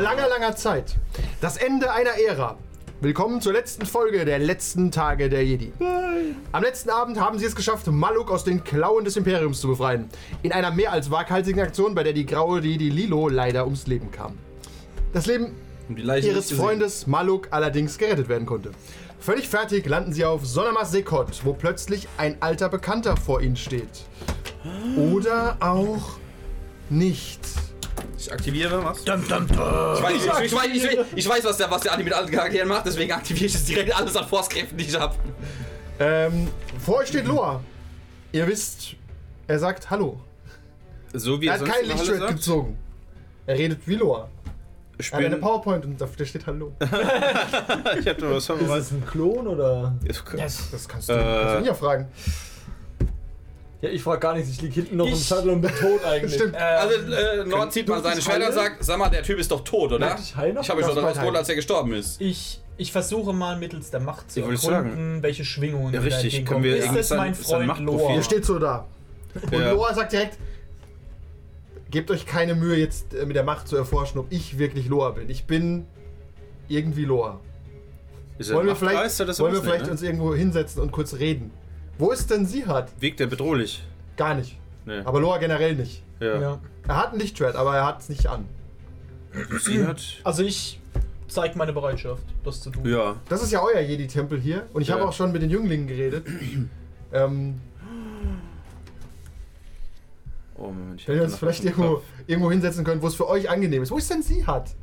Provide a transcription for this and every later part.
Vor langer, langer Zeit. Das Ende einer Ära. Willkommen zur letzten Folge der letzten Tage der Jedi. Am letzten Abend haben sie es geschafft, Maluk aus den Klauen des Imperiums zu befreien. In einer mehr als waghalsigen Aktion, bei der die graue Jedi Lilo leider ums Leben kam. Das Leben ihres. Freundes Maluk allerdings gerettet werden konnte. Völlig fertig landen sie auf Sonamas Sekot, wo plötzlich ein alter Bekannter vor ihnen steht. Oder auch nicht. Ich aktiviere was? Ich, weiß, ich, ich, weiß, ich, ich weiß, was der, was der Anime mit allen Charakteren macht, deswegen aktiviere ich jetzt direkt alles an Force-Kräften, die ich habe. Ähm, vor euch steht Loa. Ihr wisst, er sagt Hallo. So wie Er er hat kein Lichtschwert gezogen. Er redet wie Loa. Ich Er hat eine. PowerPoint und da steht Hallo. Ich hab da was Ist es ein Klon oder? Das kannst du, Äh. kannst du ihn ja fragen. Ja, ich frag gar nichts. Ich lieg hinten noch im Ich- Sattel und bin tot eigentlich. Stimmt. Also, äh, Nord zieht mal seine Schwerter und sagt, sag mal, der Typ ist doch tot, oder? Ich? Ich habe ihn Das schon ist daraus bald geholt, heil. als er gestorben ist. Ich, ich versuche mal mittels der Macht zu erkunden, welche Schwingungen Ja, richtig. Können wir Ist das sein- mein Freund Loa? Er steht so da. Und Ja. Loa sagt direkt, gebt euch keine Mühe jetzt äh, mit der Macht zu erforschen, ob ich wirklich Loa bin. Ich bin irgendwie Loa. Wollen wir vielleicht, wollen wir vielleicht ne? uns irgendwo hinsetzen und kurz reden? Wo ist denn Sihat? Wirkt der bedrohlich? Gar nicht. Nee. Aber Loa generell nicht. ja. Ja. Er hat ein Lichtschwert, aber er hat es nicht an. Sie hat... Also ich zeige meine Bereitschaft, das zu tun. Ja. Das ist ja euer Jedi-Tempel hier. Und ich Ja. habe auch schon mit den Jünglingen geredet. ähm, Oh, Moment. Ich wenn wir uns vielleicht irgendwo, irgendwo hinsetzen können, wo es für euch angenehm ist. Wo ist denn Sihat?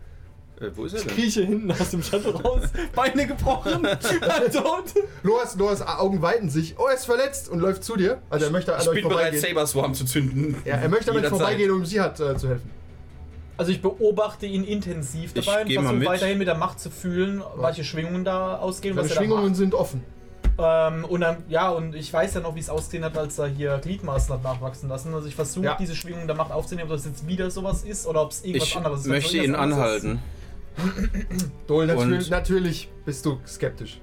Äh, wo ist er Ich denn? krieche hinten aus dem Shuttle raus. Beine gebrochen. tot. Loas, Loas Augen weiten sich. Oh, er ist verletzt und läuft zu dir. Also er möchte an Ich euch bin bereit, vorbeigehen. Saber Swarm zu zünden. Ja, er möchte damit Jederzeit. vorbeigehen, um Sihat äh, zu helfen. Also ich beobachte ihn intensiv Ich dabei und geh mal versuche mit. weiterhin mit der Macht zu fühlen, welche Schwingungen da ausgehen, Seine was er da Schwingungen macht. sind offen. Ähm, und dann, ja, und ich weiß ja noch, wie es ausgesehen hat, als er hier Gliedmaßen hat nachwachsen lassen. Also ich versuche Ja. diese Schwingungen der Macht aufzunehmen, ob das jetzt wieder sowas ist oder ob es irgendwas Ich anderes ist. möchte Also ihn irgendwas anderes anhalten. Dol, natürlich, natürlich bist du skeptisch.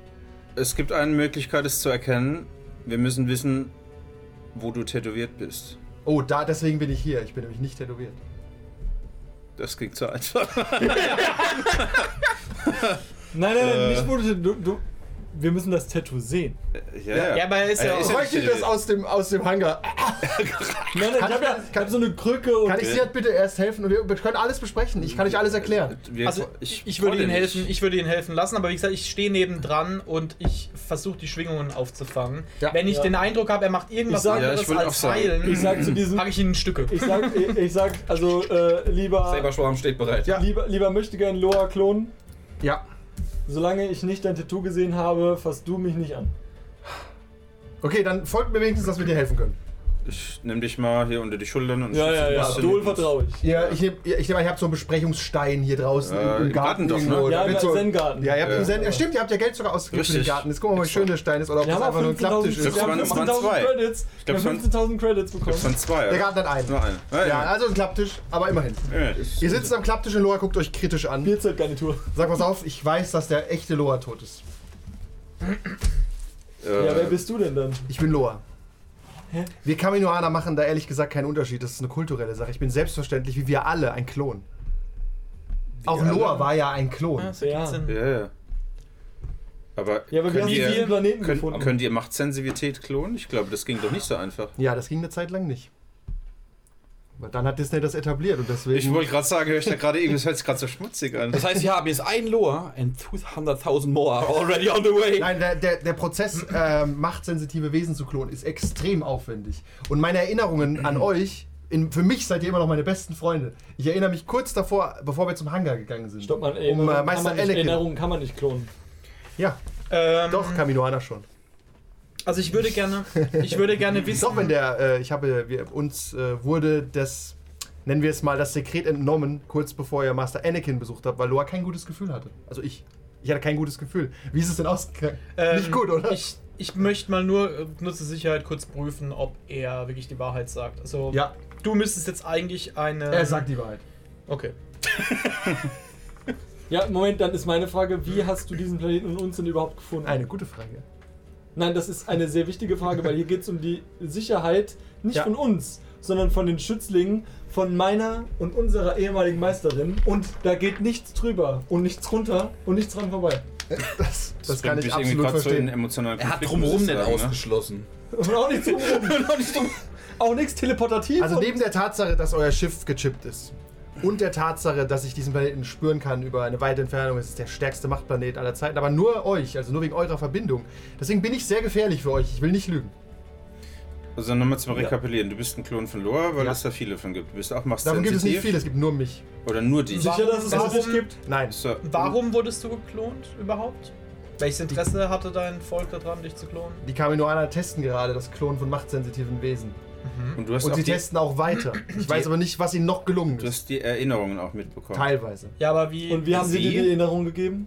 Es gibt eine Möglichkeit, es zu erkennen. Wir müssen wissen, wo du tätowiert bist. Oh, da, deswegen bin ich hier. Ich bin nämlich nicht tätowiert. Das klingt so einfach. Nein, nein, nein, Äh. nicht wo du, du, du. Wir müssen das Tattoo sehen. ja, Ja, aber er ist ja Äh, auch- Ich ja bräuchte nicht das aus dem, aus dem Hangar. Nein, nein, ich Kann hab ich- ja ich hab so eine Krücke und. Kann ich Sihat bitte erst helfen? Und wir können alles besprechen. Ich kann euch alles erklären. Wir, Also ich, ich würde nicht. helfen, ich würde ihm helfen lassen, aber wie gesagt, ich stehe nebendran und ich versuche die Schwingungen aufzufangen. Ja. Wenn ich Ja. den Eindruck habe, er macht irgendwas Ich sag- Ja, anderes ich als auch heilen, ich sag zu diesem. packe ich ihn in Stücke. Ich sag, ich, ich sag, also äh, lieber, Saber Swarm steht bereit. Ja. lieber, lieber möchte gern Loa klonen. Ja. Solange ich nicht dein Tattoo gesehen habe, fasst du mich nicht an. Okay, dann folgt mir wenigstens, dass wir dir helfen können. Ich nehme dich mal hier unter die Schultern und Ja, ja, ja. Dol vertraue ich. Ja, ich nehme, ich, nehm, ich habe so einen Besprechungsstein hier draußen Äh, im, im im Garten. Garten doch, irgendwo. ne? Da Ja, wird im so, Zen-Garten. Ja, ihr habt Ja. im Zen, ja, stimmt, ihr habt ja Geld sogar ausgegeben für den Richtig. Garten. Jetzt gucken wir mal, wie schön der Stein ist oder ob Wir das haben einfach nur ein 15.000 Klapptisch ist. wir haben waren- das waren 15.000 zwei. Credits. Ich glaub, wir es haben waren- 15.000 Credits Das bekommen. waren zwei. Der? Garten hat einen. Nur einen. Ja, Ja, also ein Klapptisch, aber immerhin. Ja, Ihr sitzt am Klapptisch und Loa guckt euch kritisch an. Bierzeltgarnitur. Sag pass auf, ich weiß, dass der echte Loa tot ist. äh, Ja, wer bist du denn dann? Ich bin Loa. Wir Kaminoaner machen da ehrlich gesagt keinen Unterschied. Das ist eine kulturelle Sache. Ich bin selbstverständlich, wie wir alle, ein Klon. Auch alle? Loa war ja ein Klon. Ja, ergibt Ja. Ja. Aber, Ja, aber wir könnt, haben ihr, könnt, gefunden. könnt ihr Machtsensivität klonen? Ich glaube, das ging doch nicht so einfach. Ja, das ging eine Zeit lang nicht. Aber dann hat Disney das etabliert und deswegen. Ich wollte gerade sagen, höre ich da gerade irgendwie, das hört sich gerade so schmutzig an. Das heißt, wir haben jetzt ein Loa and 200.000 more are already on the way. Nein, der, der, der Prozess, ähm, machtsensitive Wesen zu klonen, ist extrem aufwendig. Und meine Erinnerungen an euch, in, für mich seid ihr immer noch meine besten Freunde. Ich erinnere mich kurz davor, bevor wir zum Hangar gegangen sind. Stopp mal, um Erinnerung, äh, kann Meister man nicht, Anakin. Erinnerungen kann man nicht klonen. Ja, Ähm, doch, Kaminoaner schon. Also ich würde gerne, ich würde gerne wissen. Doch, wenn der, äh, ich habe, wir, uns äh, wurde das nennen wir es mal, das Sekret entnommen, kurz bevor ihr Master Anakin besucht habt, weil Loa kein gutes Gefühl hatte. Also ich. Ich hatte kein gutes Gefühl. Wie ist es denn ausgegangen? Ähm, Nicht gut, oder? Ich, ich möchte mal nur, äh, nur zur Sicherheit kurz prüfen, ob er wirklich die Wahrheit sagt. Also, ja, du müsstest jetzt eigentlich eine. er sagt die Wahrheit. Okay. Ja, Moment, dann ist meine Frage, wie hast du diesen Planeten und uns denn überhaupt gefunden? Eine gute Frage. Nein, das ist eine sehr wichtige Frage, weil hier geht es um die Sicherheit nicht Ja. von uns, sondern von den Schützlingen, von meiner und unserer ehemaligen Meisterin. Und da geht nichts drüber und nichts runter und nichts dran vorbei. Das, das kann bringt ich absolut verstehen. emotionalen Er hat drumherum sagen, ne? ausgeschlossen. Und auch nichts drumherum. auch, nicht drum, auch nichts teleportativ. Also neben der Tatsache, dass euer Schiff gechippt ist und der Tatsache, dass ich diesen Planeten spüren kann über eine weite Entfernung, es ist der stärkste Machtplanet aller Zeiten, aber nur euch, also nur wegen eurer Verbindung. Deswegen bin ich sehr gefährlich für euch. Ich will nicht lügen. Also nochmal zum Rekapitulieren. Du bist ein Klon von Loa, weil Ja. es da viele von gibt. Du bist auch Davon gibt es nicht machtsensitiv. viel, es gibt nur mich. Oder nur die. sicher, dass es Warum- das nicht gibt? Nein. So, Warum wurdest du geklont überhaupt? Welches Interesse hatte dein Volk daran, dich zu klonen? Die Kaminoaner testen gerade das Klonen von machtsensitiven Wesen. Und du hast Und sie die, testen auch weiter. Ich weiß aber nicht, was ihnen noch gelungen du ist. hast die Erinnerungen auch mitbekommen. Teilweise. Ja, aber wie. Und wie haben sie dir die Erinnerung gegeben?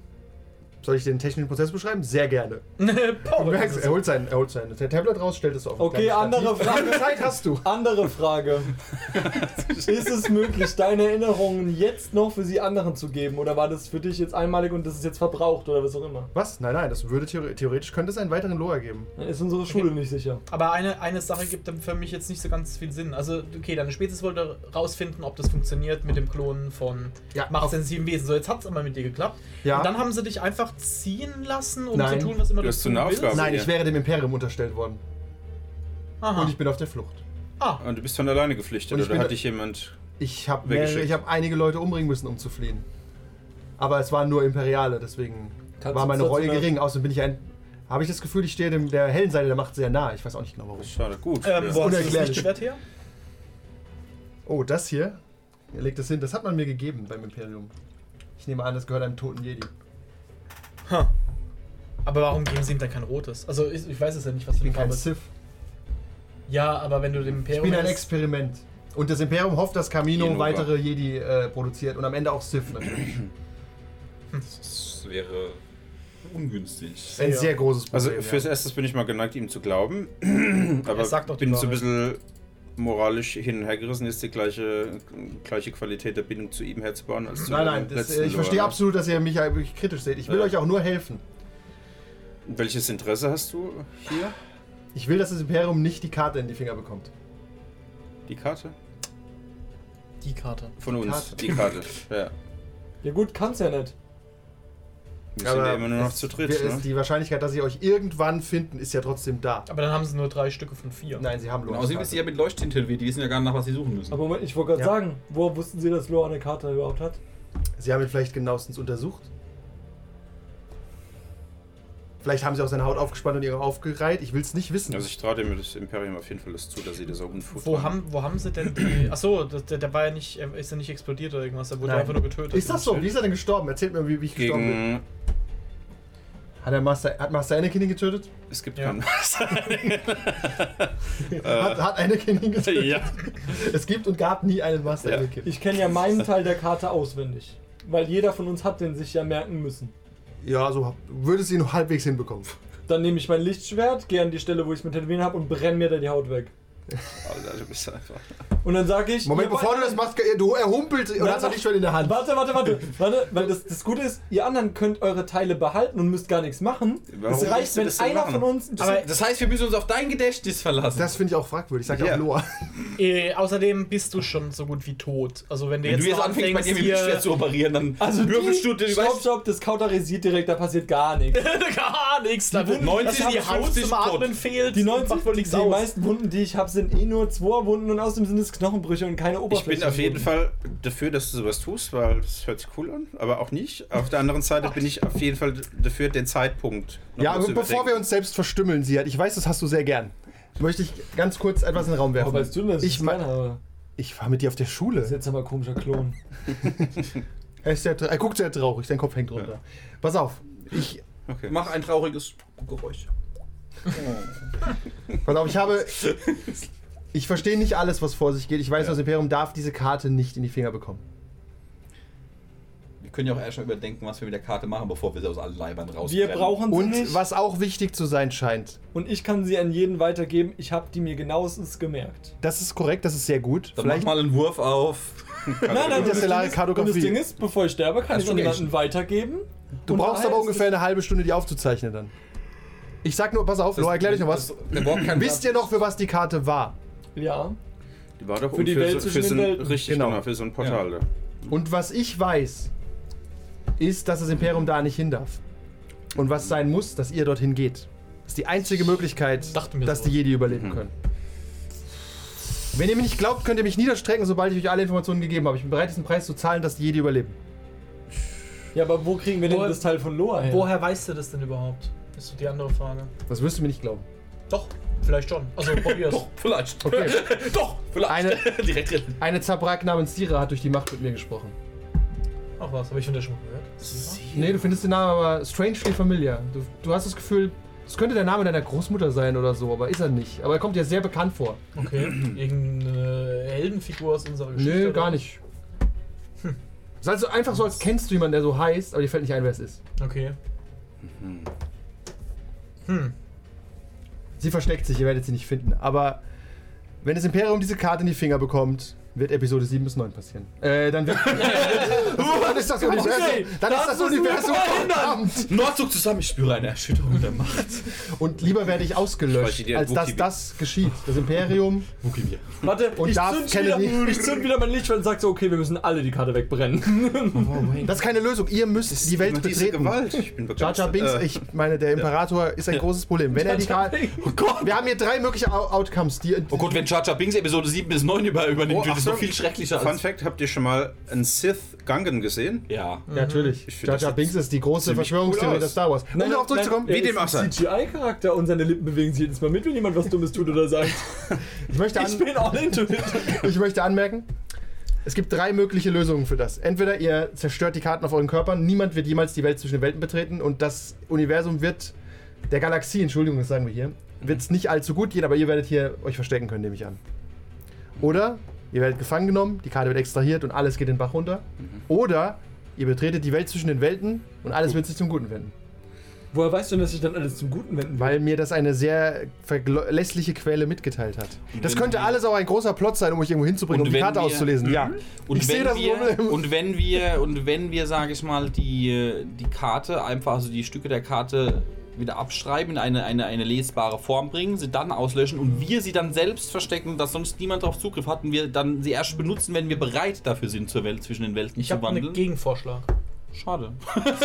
Soll ich den technischen Prozess beschreiben? Sehr gerne. Du merkst, er holt sein, er holt sein der Tablet raus, stellt es auf. Okay, andere. Frage. Wie viel Zeit hast du? Andere Frage. ist es möglich, deine Erinnerungen jetzt noch für sie anderen zu geben? Oder war das für dich jetzt einmalig und das ist jetzt verbraucht oder was auch immer? Was? Nein, nein, das würde theore- theoretisch könnte es einen weiteren Loa geben. Dann ist unsere Schule nicht sicher. Aber eine, eine Sache gibt dann für mich jetzt nicht so ganz viel Sinn. Also, okay, deine Spezies wollte rausfinden, ob das funktioniert mit dem Klonen von Ja, machtsensitiven Wesen. So, jetzt hat es aber mit dir geklappt. Ja. Und dann haben sie dich einfach ziehen lassen, um Nein. zu tun, was immer Du du, hast tun eine willst? Aufgabe. Nein, ich wäre dem Imperium unterstellt worden. Aha. Und ich bin auf der Flucht. ah, Und du bist von alleine geflüchtet oder hat dich jemand. Ich habe hab einige Leute umbringen müssen, um zu fliehen. Aber es waren nur Imperiale, deswegen Kannst war meine Rolle gering. Außerdem bin ich ein. Habe ich das Gefühl, ich stehe dem, der hellen Seite der Macht sehr nah. Ich weiß auch nicht genau warum. Schade, gut. ähm, ja. wo hast du das. Lichtschwert her? Oh, das hier? Er legt das hin. Das hat man mir gegeben beim Imperium. Ich nehme an, das gehört einem toten Jedi. Ha. Aber warum geben sie ihm dann kein rotes? Also, ich, ich weiß es ja nicht, was Ich für bin eine kein Farbe Sith. Ja, aber wenn du dem Ich Imperium. bin ein Experiment. Und das Imperium hofft, dass Camino Genova. weitere Jedi äh, produziert und am Ende auch Sith natürlich. Das wäre ungünstig. Ein Ja. sehr großes Problem. Also fürs ja. Erstes bin ich mal geneigt, ihm zu glauben. Aber Er sagt doch die bin so ein bisschen moralisch hin und her gerissen, ist die gleiche, gleiche Qualität der Bindung zu ihm herzubauen als zu Nein, nein, das, ich verstehe Lore. absolut, dass ihr mich ja wirklich kritisch seht. Ich will Ja. euch auch nur helfen. Welches Interesse hast du hier? Ich will, dass das Imperium nicht die Karte in die Finger bekommt. Die Karte? Die Karte. Von uns, Karte. die Karte. Ja. Ja gut, kann's ja nicht. Wir sind ja immer nur noch zu dritt, wir- ne? Die Wahrscheinlichkeit, dass sie euch irgendwann finden, ist ja trotzdem da. Aber dann haben sie nur drei Stücke von vier. Nein, sie haben außerdem ist sie ja mit Leuchttin tätowiert, die wissen ja gar nicht, nach was sie suchen müssen. Aber Moment, ich wollte gerade Ja. sagen, woher wussten Sie, dass Lore eine Karte überhaupt hat? Sie haben ihn vielleicht genauestens untersucht. Vielleicht haben sie auch seine Haut aufgespannt und ihr aufgereiht. Ich will es nicht wissen. Also ich traue dem das Imperium auf jeden Fall das zu, dass sie das auch unfut Wo haben, wo haben sie denn die. Achso, der, der war ja nicht. er Ist ja nicht explodiert oder irgendwas, der wurde Nein. einfach nur getötet. ist das so? Wie ist er denn gestorben? Erzählt mir, wie, wie ich gestorben bin. Hat, er Master, hat Master Anakin ihn getötet? Es gibt Ja. keinen... Hat, hat Anakin ihn getötet? ja. Es gibt und gab nie einen Master Ja. Anakin. Ich kenne ja meinen Teil der Karte auswendig. Weil jeder von uns hat den sich ja merken müssen. Ja, so würde es ihn nur halbwegs hinbekommen. Dann nehme ich mein Lichtschwert, gehe an die Stelle, wo ich es mit Tätowieren habe und brenne mir da die Haut weg. Alter, du bist einfach... Und dann sage ich... Moment, bevor du das machst, du, er humpelt und hat es nicht schon in der Hand. Warte, warte, warte, warte, weil das, das Gute ist, ihr anderen könnt eure Teile behalten und müsst gar nichts machen. Warum es reicht, wenn das einer machen? von uns. Aber- Das heißt, wir müssen uns auf dein Gedächtnis verlassen. Das finde ich auch fragwürdig. Sag Ja. auch Loa. Äh, außerdem bist du schon so gut wie tot. Also, wenn du Wenn jetzt, du jetzt anfängst, bei dir mit dem Lichtschwert zu operieren, dann also würfelst du die, den Stopp, stopp, das kauterisiert direkt, da passiert gar nichts. gar nichts. Da wird 90 dass dir die Haut 50 zum tot. Atmen fehlt. Die 90, macht wohl die meisten Wunden, die ich habe, sind eh nur zwei Wunden und außerdem sind es Knochenbrüche und keine Ich Oberfläche. bin auf jeden Fall dafür, dass du sowas tust, weil das hört sich cool an, aber auch nicht. Auf der anderen Seite bin ich auf jeden Fall dafür, den Zeitpunkt noch Ja, mal zu und bevor wir uns selbst verstümmeln, Siad, ich weiß, das hast du sehr gern. Möchte ich ganz kurz etwas in den Raum werfen. Aber weißt du denn, dass ich ich mein- meine, aber Ich war mit dir auf der das ist Schule. jetzt aber ein komischer Klon. Er, ist sehr, er guckt sehr traurig, sein Kopf hängt runter. Pass auf, ich, Okay. mach ein trauriges Geräusch. pass auf, ich habe, Ich verstehe nicht alles, was vor sich geht. Ich weiß, Ja. das Imperium darf diese Karte nicht in die Finger bekommen. Wir können ja auch erst mal überdenken, was wir mit der Karte machen, bevor wir sie aus allen Leibern raus. Wir brauchen sie Und nicht. was auch wichtig zu sein scheint, Und ich kann sie an jeden weitergeben. Ich habe die mir genauestens gemerkt. das ist korrekt, das ist sehr gut. Dann mach mal einen Wurf auf. Nein, nein, das, das Ding ist, bevor ich sterbe, kann ich an jemanden weitergeben. Du brauchst aber ungefähr eine halbe Stunde, die aufzuzeichnen dann. Ich sag nur, pass auf, Lo, erklär dich noch was. Wisst ihr noch, für was die Karte war? Ja. Die war doch Für die um Welt so, zwischen für so ein, Welten. Richtig, Genau. genau. für so ein Portal. da. Und was ich weiß, ist, dass das Imperium da nicht hin darf. Und was sein muss, dass ihr dorthin geht. Das ist die einzige Möglichkeit, dass so. die Jedi überleben können. Wenn ihr mir nicht glaubt, könnt ihr mich niederstrecken, sobald ich euch alle Informationen gegeben habe. Ich bin bereit, diesen Preis zu zahlen, dass die Jedi überleben. Ja, aber wo kriegen wir denn Woher- das Teil von Loa her? Woher weißt du das denn überhaupt? Ist so die andere Frage. Das wirst du mir nicht glauben. Doch, vielleicht schon. Also probier's. Doch, vielleicht. Okay. Doch, vielleicht. Eine, Direkt drin. eine Zabrak namens Sira hat durch die Macht mit mir gesprochen. Ach was, habe ich von der schon mal gehört? Nee, du findest den Namen aber strangely familiar. Du, du hast das Gefühl, es könnte der Name deiner Großmutter sein oder so, aber ist er nicht. Aber er kommt dir sehr bekannt vor. Okay. Irgendeine Heldenfigur aus unserer Geschichte? Nö, oder? gar nicht. Es ist also einfach so, als kennst du jemanden, der so heißt, aber dir fällt nicht ein, wer es ist. Okay. Hm. Sie versteckt sich, ihr werdet sie nicht finden. Aber wenn das Imperium diese Karte in die Finger bekommt, wird Episode 7 bis 9 passieren. Äh, dann wird. dann ist das Universum. Dann ist das Universum verdammt. Nordzug zusammen, ich spüre eine Erschütterung der Macht. Und lieber werde ich Ich ausgelöscht, dir als dass das geschieht. Das Imperium. Wookie mir. Warte, Und ich, zünd wieder, ich zünd wieder mein Licht und sag so, okay, wir müssen alle die Karte wegbrennen. Das ist keine Lösung. Ihr müsst die Welt betreten. Gewalt. Ich bin Jar Jar begeistert. Binks, Äh, ich meine, der Imperator ist ein großes Problem. Wenn er die Karte. Oh Gott. Wir haben hier drei mögliche Outcomes, die. Oh Gott, wenn Jar Jar Binks Episode 7 bis 9 über übernimmt, Oh, wird es noch viel schrecklicher Fun als... Fact, habt ihr schon mal einen Sith Gangen gesehen? Ja. Ja, natürlich. Ich Jar das Jar Binks ist die große Verschwörungstheorie cool der. Star Wars. Um darauf zurückzukommen, Wie dem auch sei. ein CGI-Charakter und seine Lippen bewegen sich jedes Mal mit, wenn jemand was Dummes tut oder sagt. ich möchte, Ich bin all into it. ich möchte anmerken, es gibt drei mögliche Lösungen für das. Entweder ihr zerstört die Karten auf euren Körpern, niemand wird jemals die Welt zwischen den Welten betreten und das Universum wird, der Galaxie, Entschuldigung, das sagen wir hier, wird es nicht allzu gut gehen, aber ihr werdet hier euch verstecken können, nehme ich an. Oder ihr werdet gefangen genommen, die Karte wird extrahiert und alles geht den Bach runter. Oder ihr betretet die Welt zwischen den Welten und alles wird sich zum Guten wenden. Woher weißt du denn, dass sich dann alles zum Guten wenden will? Weil mir das eine sehr verlässliche Quelle mitgeteilt hat. Das wenn könnte wir- alles auch ein großer Plot sein, um euch irgendwo hinzubringen, Und um die Karte wir- auszulesen. Ja. Und ich sehe wenn das wir, Problem. Und wenn wir, und wenn wir, sage ich mal, die, die Karte einfach, also die Stücke der Karte wieder abschreiben, in eine, eine, eine lesbare Form bringen, sie dann auslöschen und wir sie dann selbst verstecken, dass sonst niemand darauf Zugriff hat und wir dann sie erst benutzen, wenn wir bereit dafür sind, zur Welt zwischen den Welten Ich zu habe einen wandeln. Gegenvorschlag. Schade.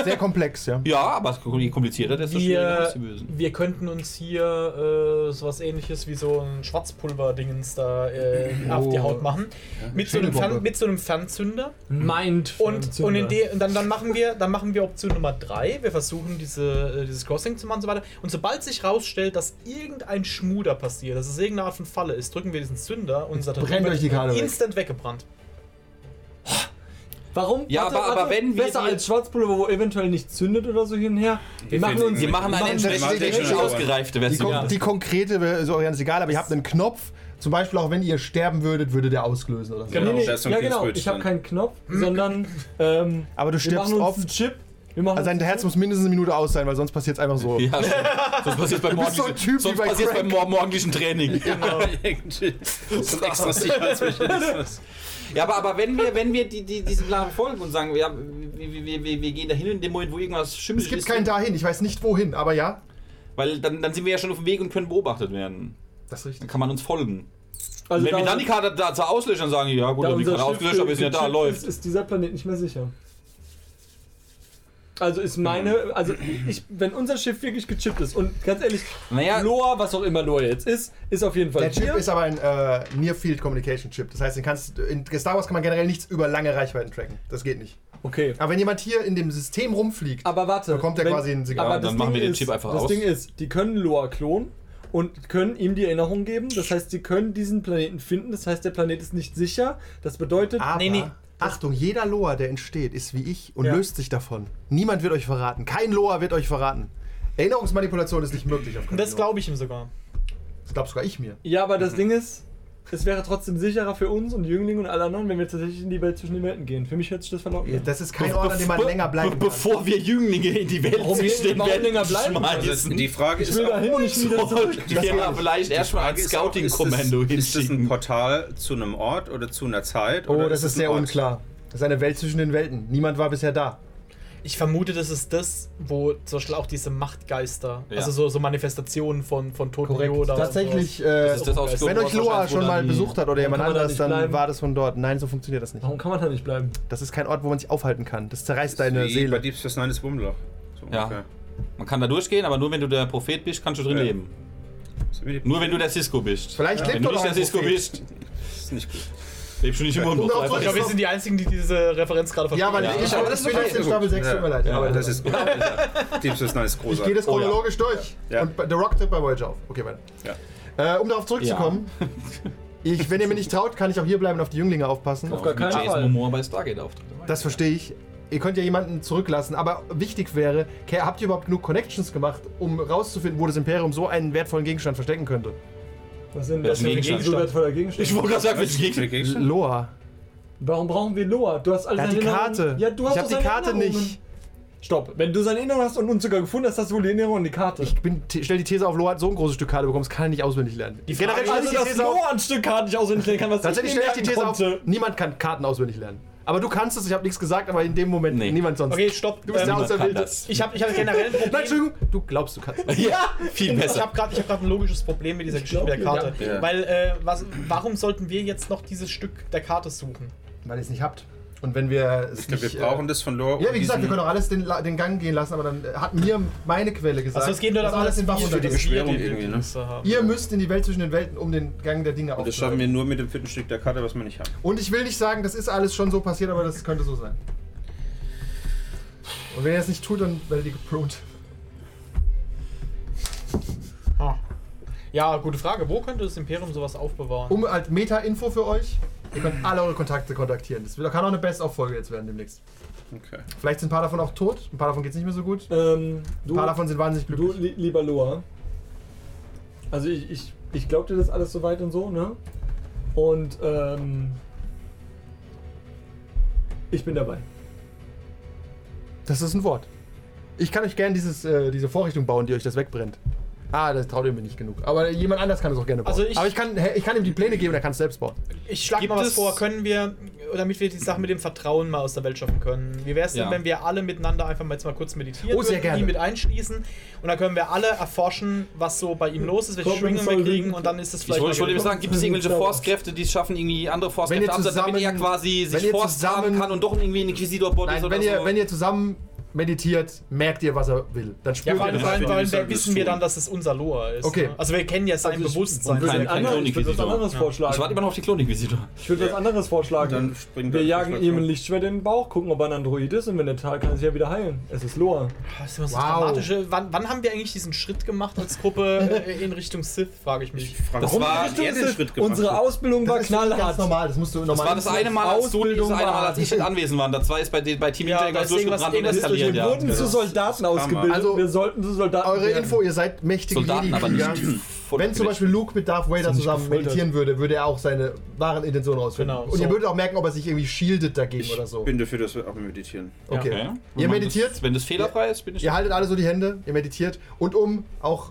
Sehr komplex, ja. Ja, aber je komplizierter, desto schwieriger Wir, ist zu lösen. wir könnten uns hier äh, sowas ähnliches wie so ein Schwarzpulver-Dingens da äh, auf die Haut machen. Mit, so. Fern, mit so einem Fernzünder. Mind. Und, und in de, und dann, dann, machen wir, dann machen wir Option Nummer 3. Wir versuchen diese, äh, dieses Crossing zu machen und so weiter. Und sobald sich rausstellt, dass irgendein Schmuder passiert, dass es irgendeine Art von Falle ist, drücken wir diesen Zünder und unser brennt euch die Karte weg. instant weggebrannt. Warum? Ja, aber- aber wenn wir Besser die- als Schwarzpulver, wo eventuell nicht zündet oder so hin und her. Wir machen uns. Wir machen eine das auf. ausgereifte Die, Version. kon die konkrete Variante ist egal, aber ihr habt einen Knopf. Zum Beispiel auch wenn ihr sterben würdet, würde der auslösen oder so. Genau. Nee, nee, ist ein ja, genau. Ich habe keinen Knopf, sondern. Ähm, Aber du wir stirbst machen uns oft. einen Chip. Also dein Herz muss mindestens eine Minute aus sein, weil sonst passiert es einfach so. Ja, sonst passiert beim bist so ein morgendlichen, Typ sonst bei beim mor morgendlichen Training. Irgendwie so ein extra Sicherheitsmechanismus. Ja, aber, aber wenn wir, wenn wir die, die, diesen Plan folgen und sagen, ja, wir, wir, wir, wir gehen dahin in dem Moment, wo irgendwas schimmelig Es gibt ist, keinen dahin, ich weiß nicht wohin, aber ja. weil dann, dann sind wir ja schon auf dem Weg und können beobachtet werden. Das ist Dann richtig. kann man uns folgen. Also wenn wir da- dann die Karte da zur auslöschen, dann sagen die, ja gut, da dann die unser Karte ausgelöscht, aber wir sind ja da, läuft. Ist, ist dieser Planet nicht mehr sicher. Also ist meine, also ich, wenn unser Schiff wirklich gechippt ist und ganz ehrlich, Naja. Loa, was auch immer Loa jetzt ist, ist auf jeden Fall Der Chip hier. ist aber ein äh, Near Field Communication Chip. Das heißt, den kannst, in Star Wars kann man generell nichts über lange Reichweiten tracken. Das geht nicht. okay. Aber wenn jemand hier in dem System rumfliegt, Aber warte. Bekommt er quasi ein Signal. Aber Dann das machen Ding wir den ist, Chip einfach Das aus. Ding ist, die können Loa klonen und können ihm die Erinnerung geben. Das heißt, sie können diesen Planeten finden. Das heißt, der Planet ist nicht sicher. Das bedeutet, aber, Nee, nee. Achtung, jeder Loa, der entsteht, ist wie ich und Ja. löst sich davon. Niemand wird euch verraten. Kein Loa wird euch verraten. Erinnerungsmanipulation ist nicht möglich auf Und das glaube ich ihm sogar. Das glaubst sogar ich mir. ja, aber das Ding ist, es wäre trotzdem sicherer für uns und die Jünglinge und alle anderen, wenn wir tatsächlich in die Welt zwischen den Welten gehen. Für mich hört sich das verlockend an. Das ist kein Ort, an dem man länger bleiben kann. Bevor wir Jünglinge in die Welt Warum zwischen wir- den Welten länger bleiben? Also die Frage Ich ist will dahin will wieder zurück. Ja, vielleicht erstmal ist auch, Scouting-Kommando ist das, ist das ein hinschicken. Portal zu einem Ort oder zu einer Zeit? Oh, oder das ist ein sehr unklar. Das ist eine Welt zwischen den Welten. Niemand war bisher da. Ich vermute, das ist das, wo zum Beispiel auch diese Machtgeister, Ja. also so, so Manifestationen von, von toten Yoda. und Tatsächlich, sowas. äh, Das ist das aus wenn euch Loa schon mal besucht hat oder jemand man da dann bleiben? war das von dort. Nein, so funktioniert das nicht. Warum kann man da nicht bleiben? Das ist kein Ort, wo man sich aufhalten kann. Das zerreißt deine Wie Seele. Bei Deep Space Nine ist Wurmloch. So Ja. ungefähr. Man kann da durchgehen, aber nur wenn du der Prophet bist, kannst du drin Ja. leben. Nur wenn du der Cisco bist. Vielleicht Wenn lebt du doch nicht der Cisco bist, ist nicht gut. Lebst du nicht im Unglück. darauf Ich glaube, wir sind die Einzigen, die diese Referenz gerade Ja, verstehen. weil Ja, ich, aber ich, das ist in Staffel 6, Ja. tut mir leid. Ja, aber das ist gut. Deep Space Nine ist ich gehe großartig. das chronologisch durch. Ja. Und The Rock tritt bei Voyager auf. Okay, weiter. Ja. Äh, um darauf zurückzukommen. Ich, wenn ihr mir nicht traut, kann ich auch hier bleiben und auf die Jünglinge aufpassen. Auf gar keinen Jason Fall. Momoa bei Stargate auftritt. Das verstehe ich. Ihr könnt ja jemanden zurücklassen, aber wichtig wäre, habt ihr überhaupt genug Connections gemacht, um rauszufinden, wo das Imperium so einen wertvollen Gegenstand verstecken könnte? Was sind das für ein Gegenstand? so wertvoller Gegenstand? Ich wollte gerade sagen, Gegner. Gegenstand? Loa. Warum brauchen wir Loa? Du hast alle hat die Karte. Ja, du hast ich habe die Karte nicht. Stopp. Wenn du seine Erinnerungen hast und uns sogar gefunden hast, hast du wohl die Erinnerung an die Karte. Ich bin, stell die These auf, Loa hat so ein großes Stück Karte bekommen, das kann er nicht auswendig lernen. Die Frage Generell ist, also, dass auf. Loa ein Stück Karte nicht auswendig lernen kann, was Tatsächlich ich stelle ich die These auf, konnte. niemand kann Karten auswendig lernen. Aber du kannst es, ich habe nichts gesagt, aber in dem Moment Nee. niemand sonst. Okay, stopp. Du bist der Ähm, Auserwählte. das. ich habe ich hab generell ein Nein, Problem. Entschuldigung, du glaubst, du kannst. Ja, viel Ich besser. habe gerade hab ein logisches Problem mit dieser Geschichte glaub mit der Karte. ja. Weil, äh, was, warum sollten wir jetzt noch dieses Stück der Karte suchen? Weil ihr es nicht habt. Und wenn wir es Ich glaube, nicht, wir brauchen äh, das von Lore. Ja, wie gesagt, wir können auch alles den, den Gang gehen lassen, aber dann äh, hat mir meine Quelle gesagt, Also es geht nur dass darum, alles Bach wir für die. Beschwerung irgendwie, ne? Ihr müsst in die Welt zwischen den Welten, um den Gang der Dinge Und das schaffen wir nur mit dem vierten Stück der Karte, was wir nicht haben. Und ich will nicht sagen, das ist alles schon so passiert, aber das könnte so sein. Und wenn ihr es nicht tut, dann werdet ihr gepruned. Ha. Ja, gute Frage. Wo könnte das Imperium sowas aufbewahren? Um als Meta-Info für euch, ihr könnt alle eure Kontakte kontaktieren. Das kann auch eine Best-of-Folge jetzt werden demnächst. Okay. Vielleicht sind ein paar davon auch tot, ein paar davon geht es nicht mehr so gut. Ähm, Ein du, paar davon sind wahnsinnig du glücklich. li lieber Loa. Also ich, ich, ich glaub dir das alles soweit und so, ne? Und ähm, ich bin dabei. Das ist ein Wort. Ich kann euch gerne äh, diese Vorrichtung bauen, die euch das wegbrennt. Ah, das traut ihr mir nicht genug. Aber jemand anders kann es auch gerne bauen. Also ich- Aber ich kann, ich kann ihm die Pläne geben, er kann es selbst bauen. Ich schlag Gibt mal was vor. Können wir, damit wir die Sache mit dem Vertrauen mal aus der Welt schaffen können? Wie wäre es denn, Ja. wenn wir alle miteinander einfach mal jetzt mal kurz meditieren Oh, sehr würden, gerne. ihn mit einschließen und dann können wir alle erforschen, was so bei ihm los ist, welche Schwingungen wir kriegen und dann ist es Ich vielleicht. wollte, ich wollte mal eben sagen, gibt es irgendwelche. Force-Kräfte, die es schaffen, irgendwie andere Force-Kräfte ihr abzusetzen, damit er quasi wenn sich Force haben zusammen- kann und doch irgendwie ein Inquisitor-Body Nein, ist oder wenn ihr, so? wenn ihr zusammen meditiert, merkt ihr, was er will. Dann Ja, spürt allem, ihr das. Ja, vor allem wir sollten wissen wir dann, dass es unser Loa ist. Okay. Ne? Also wir kennen ja sein Also ich- Bewusstsein. Ich würde Kein- was kein anderes- ich würd was Klon-Inquisitor. anderes Ja. vorschlagen. ich warte immer noch auf die Klon-Inquisitor. Ich würde was anderes vorschlagen. Dann springt wir jagen ihm ein Lichtschwert in den Bauch, gucken, ob er ein Android ist und wenn der Tal kann er sich ja wieder heilen. Es ist Loa. Das ist immer so Wow. dramatisch. Wann, wann haben wir eigentlich diesen Schritt gemacht als Gruppe äh, in Richtung Sith, frage ich mich. Ich frage Das warum war- er den Schritt gemacht Unsere. Ausbildung war Das ist ganz knallhart. normal, das musst du normal. Das war das eine Mal, als du das eine Mal, als ich nicht anwesend war. Das war jetzt bei, Team Ja, Ninja irgendwas durchgebrannt und eskaliert, Wir ja. wurden zu Soldaten ausgebildet. Also, wir sollten zu Soldaten Eure werden. Info, ihr seid mächtige Soldaten, aber nicht Wenn zum Beispiel Luke mit Darth Vader zusammen meditieren würde, würde er auch seine wahren Intentionen rausfinden. Genau, Und ihr so. würdet auch merken, ob er sich irgendwie shieldet dagegen oder so. Ich bin dafür, dass wir auch meditieren. Okay. Okay. Ihr meditiert? Das, wenn das fehlerfrei ist, bin ich. Ihr haltet alle so die Hände, ihr meditiert. Und um auch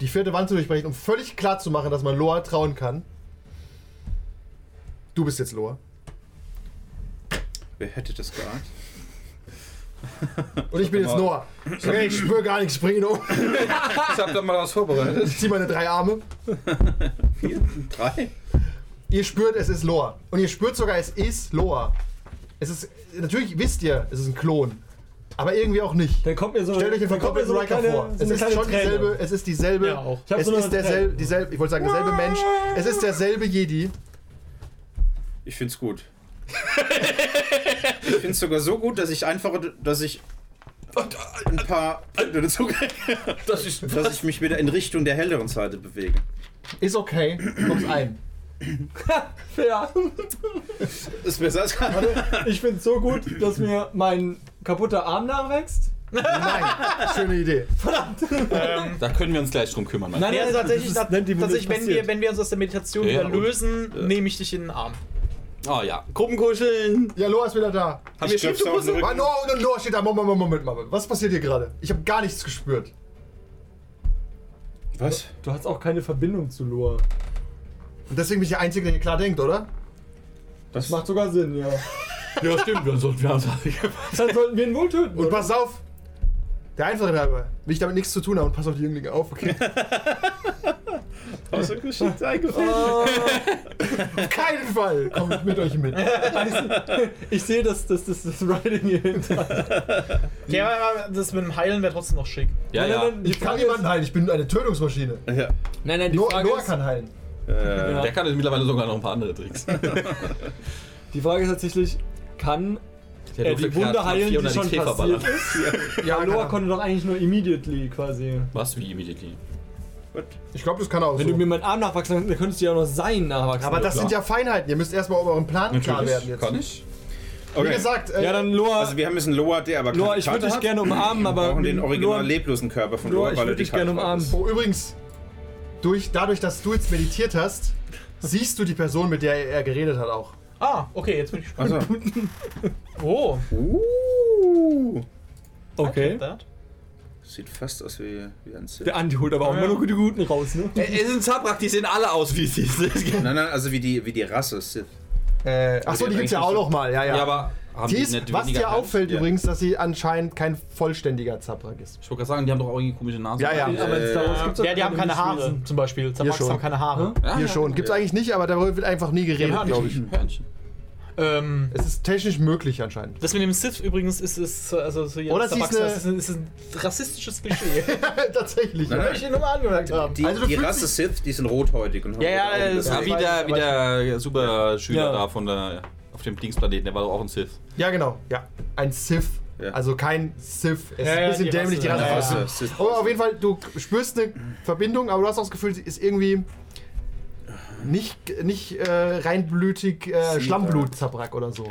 die vierte Wand zu durchbrechen, um völlig klar zu machen, dass man Loa trauen kann. Du bist jetzt Loa. Wer hätte das geahnt? Und ich bin jetzt Noah. Okay, ich spüre gar nichts, um. Ich hab da mal was vorbereitet. Ich zieh meine drei Arme. Vier? Drei? Ihr spürt, es ist Loa. Und ihr spürt sogar, es ist Loa. Es ist, natürlich wisst ihr, es ist ein Klon. Aber irgendwie auch nicht. Dann kommt mir so, Stellt euch den verkopelten so Riker kleine, vor. so Es ist schon Träne. dieselbe, es ist dieselbe, Ja, auch. Ich hab es so ist derselbe, dieselbe, ich wollte sagen, derselbe Mensch. Es ist derselbe Jedi. Ich find's gut. Ich find's sogar so gut, dass ich einfach, dass ich ein paar Punkte dazu kriege, Das ist. dass ich mich wieder in Richtung der helleren Seite bewege. Ist okay, kommst ein. Ja, Ist besser als ich finde es so gut, dass mir mein kaputter Arm nachwächst. Nein, schöne Idee. Da können wir uns gleich drum kümmern. mein Nein, nein, das tatsächlich, tatsächlich das wenn, wir, wenn wir uns aus der Meditation Ja, lösen, nehme ich dich in den Arm. Oh ja. Gruppenkuscheln. Ja, Loa ist wieder da. Haben wir Schriftpuzzle? Rücken. Ah, Noah und Noah steht da. Moment, Moment, Moment, Moment. Was passiert hier gerade? Ich habe gar nichts gespürt. Was? Du hast auch keine Verbindung zu Loa. Und deswegen bin ich der Einzige, der hier klar denkt, oder? Das Macht sogar Sinn, ja. Ja, stimmt. Wir sollten wir Dann sollten wir ihn wohl töten. Und oder? pass auf. Der Einfache halber. Will ich damit nichts zu tun haben und pass auf die Jünglinge auf, okay? Außer geschickt eingefallen. Auf keinen Fall komme ich mit euch mit. Ich sehe das, das, das, das Writing hier hinter. Okay, aber das mit dem Heilen wäre trotzdem noch schick. Ja, Nein, ja. nein, nein, Ich kann niemanden heilen, ich bin eine Tötungsmaschine. Ja. nein, nein, die Noah, Frage Noah ist, kann heilen. Äh, Ja. Der kann jetzt mittlerweile sogar noch ein paar andere Tricks. die Frage ist tatsächlich, kann Der er durfte die Wunde heilen, die 400 schon passiert ist? Ja, Noah kann konnte doch eigentlich nur immediately quasi. Was? Wie immediately? Ich glaube, das kann auch Wenn so. du mir meinen Arm nachwachsen kannst, dann könntest du ja auch noch sein nachwachsen. Aber das sind ja Feinheiten. Ihr müsst erstmal über euren Plan klar werden jetzt. Kann ich? Wie okay. gesagt, äh, Ja, dann Loa, Also wir haben jetzt einen Loa, der aber Loa ich würde dich gerne umarmen, Wir aber brauchen den original Loa, leblosen Körper von Loa, Loa, ich weil er würde dich gerne umarmen. oh, übrigens, durch, dadurch, dass du jetzt meditiert hast, siehst du die Person, mit der er geredet hat, auch. Ah, okay, jetzt bin ich gespannt. Achso. Oh, Uh. Okay. Sieht fast aus wie, wie ein Sith. Der Andi holt aber auch immer nur die Guten raus, ne? Es sind Zabrak, die sehen alle aus wie sie sind. Nein, nein, also wie die, wie die Rasse Sith. Äh, achso, die gibt's ja auch noch mal. Ja, ja. Ja, aber haben die die ist, was dir auffällt Ja. übrigens, dass sie anscheinend kein vollständiger Zabrak ist. Ich wollte gerade sagen, die haben doch auch irgendwie komische Nasen. Ja, ja. Aber in Star Wars gibt's doch Ja, die haben keine Haare, zum Beispiel. Zabraks schon. haben keine Haare. Ja, Hier ja. schon. Gibt's eigentlich nicht, aber darüber wird einfach nie geredet, Ja, glaube ich. Hörnchen. Ähm, Es ist technisch möglich anscheinend. das mit dem Sith übrigens ist, ist also so Oder sie ist eine- das ist, ein, ist ein rassistisches Klischee. Tatsächlich. Nein, ja. nein. ich nur mal angemerkt haben. Die, Also die Rasse dich- Sith, die sind rothäutig. Und haben Ja, ja, das- Ja, Ja, wie weiß, der, wie aber- der Superschüler Ja. da von der, auf dem Dingsplaneten, der war doch auch ein Sith. Ja, genau. Ja. Ein Sith. Ja. Also kein Sith. Es ist Ja, ein ja, bisschen die dämlich, die Rasse. Rasse. Ja. Aber auf jeden Fall, du spürst eine Verbindung, aber du hast auch das Gefühl, sie ist irgendwie nicht, nicht äh, reinblütig äh, Schlammblut-Zabrak oder so.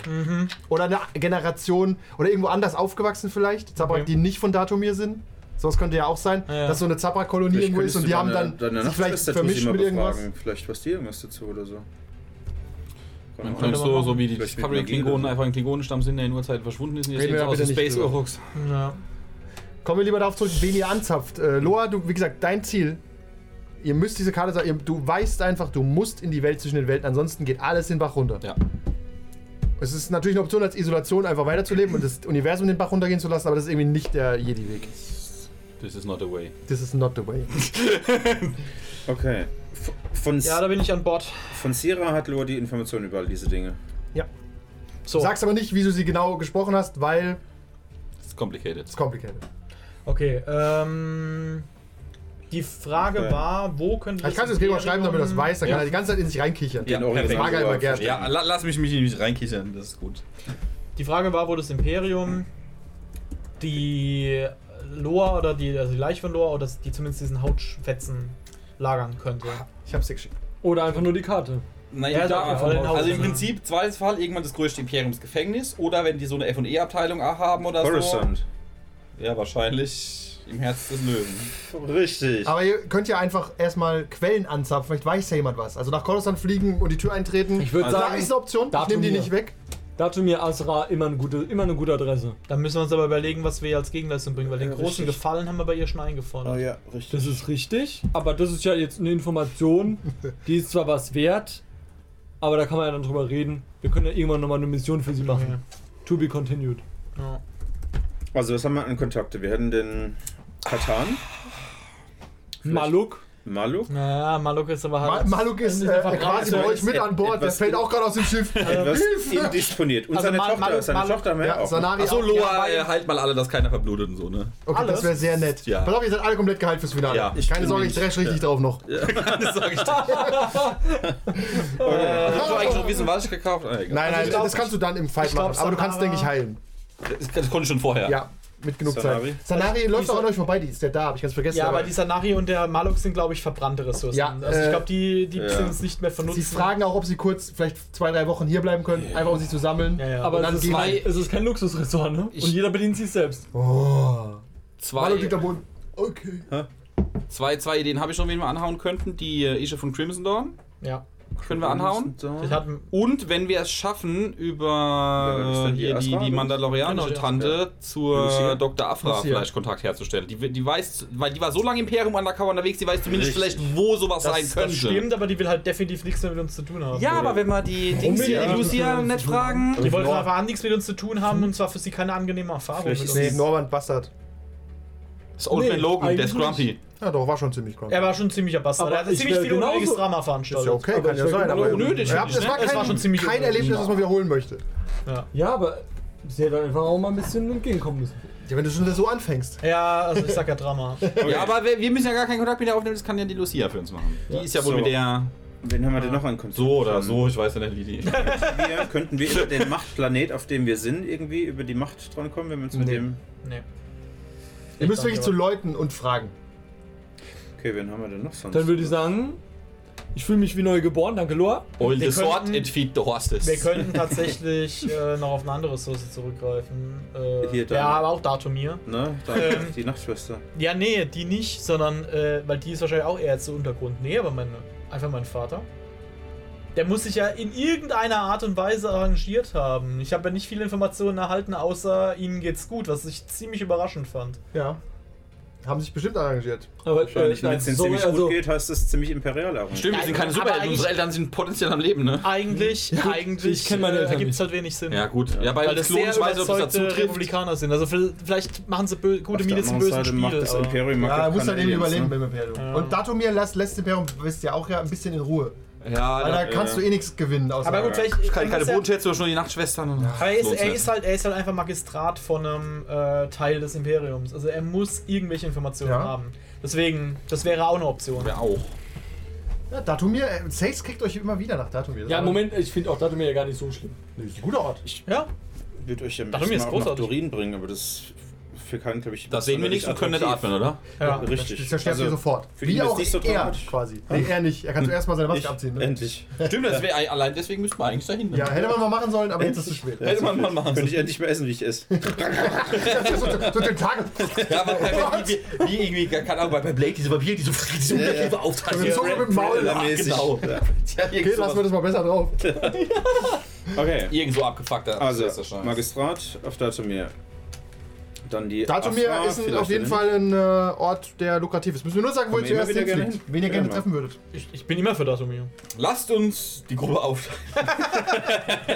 Oder eine Generation oder irgendwo anders aufgewachsen vielleicht. Zabrak, Okay. die nicht von Datumir sind. Sowas könnte ja auch sein, Ja. dass so eine Zabrak-Kolonie irgendwo ist und die haben deine- dann sich vielleicht vermischt mit irgendwas. befragen. Vielleicht weiß die irgendwas dazu oder so. Dann Keine könntest Ahnung. du, so wie die Discovery-Klingonen einfach ein Klingonenstamm sind, der in Urzeit verschwunden ist und jetzt aus nicht Space. Uruks. Ja. Kommen wir lieber darauf zurück, wen ihr anzapft. Äh, Loa, du, wie gesagt, dein Ziel. Ihr müsst diese Karte sagen, ihr- du weißt einfach, du musst in die Welt zwischen den Welten, ansonsten geht alles den Bach runter. Ja. Es ist natürlich eine Option, als Isolation einfach weiterzuleben und das Universum den Bach runtergehen zu lassen, aber das ist irgendwie nicht der Jedi-Weg. This is not the way. This is not the way. Okay. Von, ja, da bin ich an Bord. von Sira hat Loa die Informationen über all diese Dinge. So, Du sagst aber nicht, wie du sie genau gesprochen hast, weil It's complicated. es complicated. okay. Ähm, die Frage Okay. war, wo könnte Ich kann es jetzt Gregor schreiben, damit er das weiß, dann kann Ja. er die ganze Zeit in sich reinkichern. Ja, Den perfekt. Original Mag er immer gern. verstecken. Ja, la lass mich mich nicht reinkichern, das ist gut. Die Frage war, wo das Imperium die Loa oder die, also die Leiche von Loa oder die zumindest diesen Hautfetzen lagern könnte. Ich hab's dir geschickt. Oder einfach nur die Karte. Naja, Ja, da, da- also im Prinzip, zweites Fall, irgendwann das größte Imperiumsgefängnis oder wenn die so eine F&E-Abteilung haben oder Coruscant. so. Ja, wahrscheinlich im Herz des Löwen. Richtig. Aber ihr könnt ja einfach erstmal Quellen anzapfen, vielleicht weiß ja jemand was. Also nach Coruscant fliegen und die Tür eintreten. Ich würd Also da sagen, ist eine Option, ich nehme die nicht weg. Datumir Asra immer eine gute, immer eine gute Adresse. Dann müssen wir uns aber überlegen, was wir als Gegenleistung bringen, weil den Ja, großen richtig. Gefallen haben wir bei ihr schon eingefordert. oh ja, richtig. Das ist richtig, aber das ist ja jetzt eine Information, die ist zwar was wert, aber da kann man ja dann drüber reden. Wir können ja irgendwann nochmal eine Mission für sie machen. To be continued. Ja. Also, was haben wir an Kontakte? Wir hätten den Katan, Maluk. Maluk, Naja, Maluk ist aber Ma halt. Maluk ist äh, quasi bei euch mit an Bord, der etwas- fällt auch gerade aus dem Schiff. etwas indisponiert. Und Also seine Mal- Tochter, Maluk- seine Maluk- Tochter haben wir ja Ja, auch. Sanari Achso. Loa, äh, halt mal alle, dass keiner verblutet und so, ne? Okay, das Alles? wäre sehr nett. Ja. Pass auf, ihr seid alle komplett geheilt fürs Finale. Ja, ich Keine Sorge, ich dresch richtig drauf noch. das sag ich dir. Hast du eigentlich noch wissen, was ich gekauft habe? Nein, nein, ich glaub- das kannst du dann im Fight machen. Aber du kannst, denke ich, heilen. Das, das konnte ich schon vorher. Ja. Mit genug Sanari? Zeit. Sanari läuft auch an euch vorbei, die ist ja da, habe ich ganz vergessen. Ja, aber die Sanari und der Malok sind, glaube ich, verbrannte Ressourcen. Ja, also ich äh, glaube, die, die ja. sind jetzt nicht mehr von Nutzen. Sie fragen auch, ob sie kurz vielleicht zwei, drei Wochen hier bleiben können, einfach um sich zu sammeln. Ja, ja. Aber dann es ist, wir- es ist kein Luxusressort, ne? Ich- Und jeder bedient sich selbst. Oh. Zwei, Hallo, liegt am Boden. Okay. zwei, zwei Ideen habe ich schon, wen wir anhauen könnten. Die äh, Ische von Crimson Dawn Ja. Können wir anhauen. Und wenn wir es schaffen, über äh, die die, die oder? mandalorianische Genau, Tante zur Lucia. Dr. Afra Lucia. vielleicht Kontakt herzustellen. Die, die weiß, weil die war so lange Imperium undercover unterwegs, die weiß zumindest Richtig. vielleicht, wo sowas sein das, könnte. das stimmt, aber die will halt definitiv nichts mehr mit uns zu tun haben. Ja, aber wenn wir die Dings die Lucia nicht fragen. die wollten einfach an nichts mit uns zu tun haben und zwar für sie keine angenehme Erfahrung. Vielleicht mit ist uns. Nee, Norman Bastard. Das Old Nee, Man Logan, der ist grumpy. Ja, doch, war schon ziemlich krank. Er war schon ein ziemlicher Bastard. Aber er hat ich ziemlich viel genauso- unnötiges Drama Ist veranstaltet. ja okay, Aber kann ja sein. genau Aber unnötig, ja, ich, es war ne? Es kein, war schon ziemlich kein unnötig. Erlebnis, das man wiederholen möchte. Ja. Ja, aber sie hätte einfach auch mal ein bisschen entgegenkommen müssen. Ja, wenn du schon so anfängst. ja, also ich sag ja Drama. Ja, aber wir, wir müssen ja gar keinen Kontakt mit der aufnehmen, das kann ja die Lucia für uns machen. Die ist ja wohl So. mit der Wen haben wir denn noch an Kontakt? so oder so, ich weiß ja nicht, wie die. Wir, könnten wir über den Machtplanet, auf dem wir sind, irgendwie über die Macht dran kommen, wenn wir uns mit Nee. dem. Nee. Ihr müsst wirklich zu Leuten und fragen. Okay, wen haben wir denn noch sonst? Dann würde ich sagen, ich fühle mich wie neu geboren, danke Loa. Oil Wir the sword könnten- and feed the horses. Wir könnten tatsächlich äh, noch auf eine andere Ressource zurückgreifen. Äh, Hier, da. ja, aber auch Datumir. Ne? Da, Ähm. die Nachtschwester. Ja, nee, die nicht, sondern, äh, weil die ist wahrscheinlich auch eher zu Untergrund. Nee, aber mein, einfach mein Vater. Der muss sich ja in irgendeiner Art und Weise arrangiert haben. Ich habe ja nicht viele Informationen erhalten, außer ihnen geht's gut, was ich ziemlich überraschend fand. Ja. Haben sich bestimmt arrangiert. Aber Wahrscheinlich, wenn nein, es denen ziemlich also, gut geht, heißt das ziemlich imperial arrangiert. Stimmt, wir sind keine Superhelden, eigentlich- unsere Eltern sind potenziell am Leben, ne? Eigentlich, eigentlich ich kenn meine äh, nicht. es halt wenig Sinn. Ja, gut. Ja, bei Weil den das sehr überzeugte. Republikaner sind. Also vi- vielleicht machen sie gute Miene zum bösen Spiel. macht das Imperium Ja, er muss keine halt Aliens, überleben ne? beim Imperium. Ja. Und Datumir lässt, lässt Imperium, wisst ihr auch ja, ein bisschen in Ruhe. Ja, Weil da da kannst du eh nichts gewinnen. Außer Aber gut, vielleicht. keine, keine muss er- Bodenschätze, sondern nur die Nachtschwestern. und- Aber er ist, er, ist halt, er ist halt einfach Magistrat von einem äh, Teil des Imperiums. Also er muss irgendwelche Informationen Ja. haben. Deswegen, das wäre auch eine Option. Wer auch. Ja, Datumir, äh, Sace kriegt euch immer wieder nach Datumir. Ja, ist Moment, ich finde auch Datumir ja gar nicht so schlimm. Das ist ein guter Ort. Ja, Wird euch ja Datum ist auch nach großartig. Turin bringen, aber das für keinen, glaube ich. Das sehen wir nicht und können nicht atmen, oder? ja. Richtig. Das zerstört Also, sofort. für Wie auch nicht so er quasi. Nee, er nicht. Er kann zuerst mal seine Maske abziehen. Ne? endlich. Stimmt, das wäre allein deswegen müssten wir eigentlich dahin. ne? Ja, hätte man mal machen sollen, aber jetzt ist es zu spät. Hätte man mal machen Könnte sollen. ich endlich mehr essen, wie ich esse. so, so den Tag. Ja, aber bei, wie, wie, wie irgendwie, keine Ahnung, bei bei Blade, diese Vampire, diese, diese Unterkämpfe aufteilen. Mit Zunge mit dem Maul. Genau. Okay, lassen wir das mal besser drauf. Okay. Irgend so abgefuckter. Also, ist das schon. Magistrat auf Datumir. Dann die. Datumir ist ein, auf jeden Fall ein äh, Ort, der lukrativ ist. Müssen wir nur sagen, wo ihr zuerst wieder gerne hinfliegt. hin? Wen ihr gerne treffen würdet. Ich, ich bin immer für Datumir. Lasst uns die Gruppe aufteilen.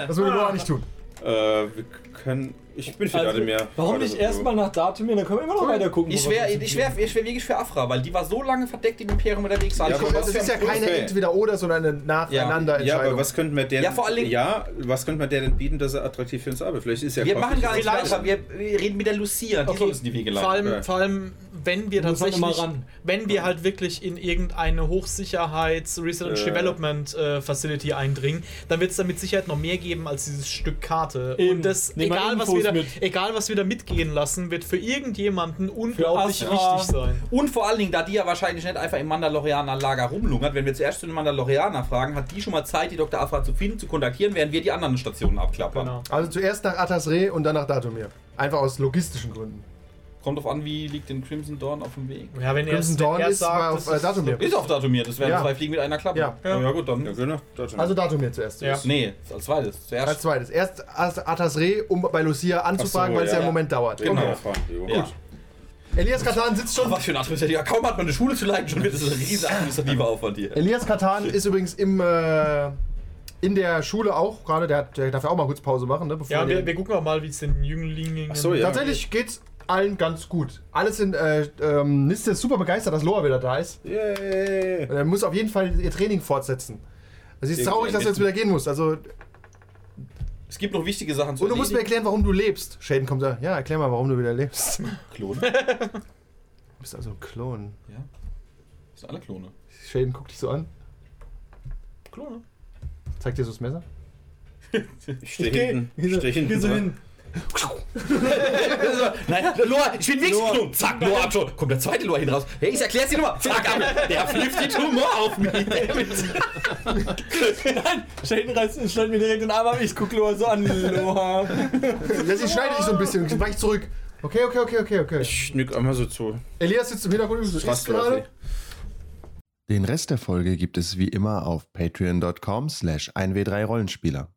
Das würde Noah nicht tun. Äh, wir können. Ich bin für Also, Datumir. warum nicht erstmal nach Datumir, dann können wir immer noch weiter gucken. Ich wir wäre ich wär, ich wär wirklich für Afra, weil die war so lange verdeckt im Imperium unterwegs. Ja, Also, aber Das was ist ja für ein keine Okay. Entweder-Oder, sondern eine nacheinander Ja, aber Entscheidung. was könnten wir denn. Ja, vor allen Dingen- Ja, was könnte man der denn bieten, dass er attraktiv für uns arbeitet? Vielleicht ist ja wir machen gar nicht- nichts weiter. Wir, wir reden mit der Lucia. Die Okay. soll uns in die Wege Vor leiten. allem, Ja. vor allem, wenn wir Muss tatsächlich, ran. wenn wir halt wirklich in irgendeine Hochsicherheits-Research Äh. Development äh, Facility eindringen, dann wird es da mit Sicherheit noch mehr geben als dieses Stück Karte. Eben. Und das, Nehmen wir egal was, wir da, mit. egal was wir da mitgehen lassen, wird für irgendjemanden unglaublich Astra. wichtig sein. Und vor allen Dingen, da die ja wahrscheinlich nicht einfach im Mandalorianer-Lager rumlungert, wenn wir zuerst zu den Mandalorianer fragen, hat die schon mal Zeit, die Dr. Afra zu finden, zu kontaktieren, während wir die anderen Stationen abklappern. Genau. Also zuerst nach Atasre und dann nach Datumir. Einfach aus logistischen Gründen. Kommt drauf an, wie liegt denn Crimson Dawn auf dem Weg? Ja, wenn er Crimson wenn Dawn er ist sagt, auf äh, Datumir. Ist auf Datumir, das wären Ja. zwei Fliegen mit einer Klappe. Ja. ja, ja gut, dann. Ja, genau. Datumir. Also Datumir zuerst. Ja. Nee, als zweites. Als Zuerst. zweites. Erst As- Atasre, um bei Lucia anzufragen, so, weil es ja im Moment dauert. Genau. Okay. Ja. Elias Katan sitzt schon. Was für ein Atmosphäre. Ja, kaum hat man eine Schule zu leiten, schon wird es ein riesiger administrativer Aufwand hier. Elias Katan ist übrigens im, äh, in der Schule auch gerade. Der, hat- der darf ja auch mal kurz Pause machen. Ne, bevor Ja, er- wir, wir gucken auch mal, wie es den Jünglingen. Ach so, ja. Tatsächlich geht's allen ganz gut. Alle sind, äh, ähm, Niste ist super begeistert, dass Loa wieder da ist. Yay. Und er muss auf jeden Fall ihr Training fortsetzen. Also sie ist traurig, dass du jetzt wieder gehen musst. Also, und Es gibt noch wichtige Sachen zu du musst mir erklären, warum du lebst. Shaden kommt da. Ja, erklär mal, warum du wieder lebst. Du Klone. bist also ein Klon. Ja. Das sind alle Klone. Shaden guckt dich so an. Klone. Zeigt dir so das Messer. Ich stehe hinten. Ich stehe hinten. Geh so hin. Nein, Loa, ich bin Wichsklum. Zack, Loa ab schon. Kommt der zweite Loa hin raus. Hey, ich erklär's dir nochmal. Zack, ab. Der flippt die Tumor auf mich. Nein, Shaden reißt, stellt mir direkt den Arm ab, ich guck Loa so an. Loa. Ja, sie schneidet dich so ein bisschen und weich zurück. Okay, okay, okay, okay, okay. Ich nick einmal so zu. Elias sitzt im Hintergrund und so, isst gerade. Den Rest der Folge gibt es wie immer auf patreon.com slash 1w3rollenspieler.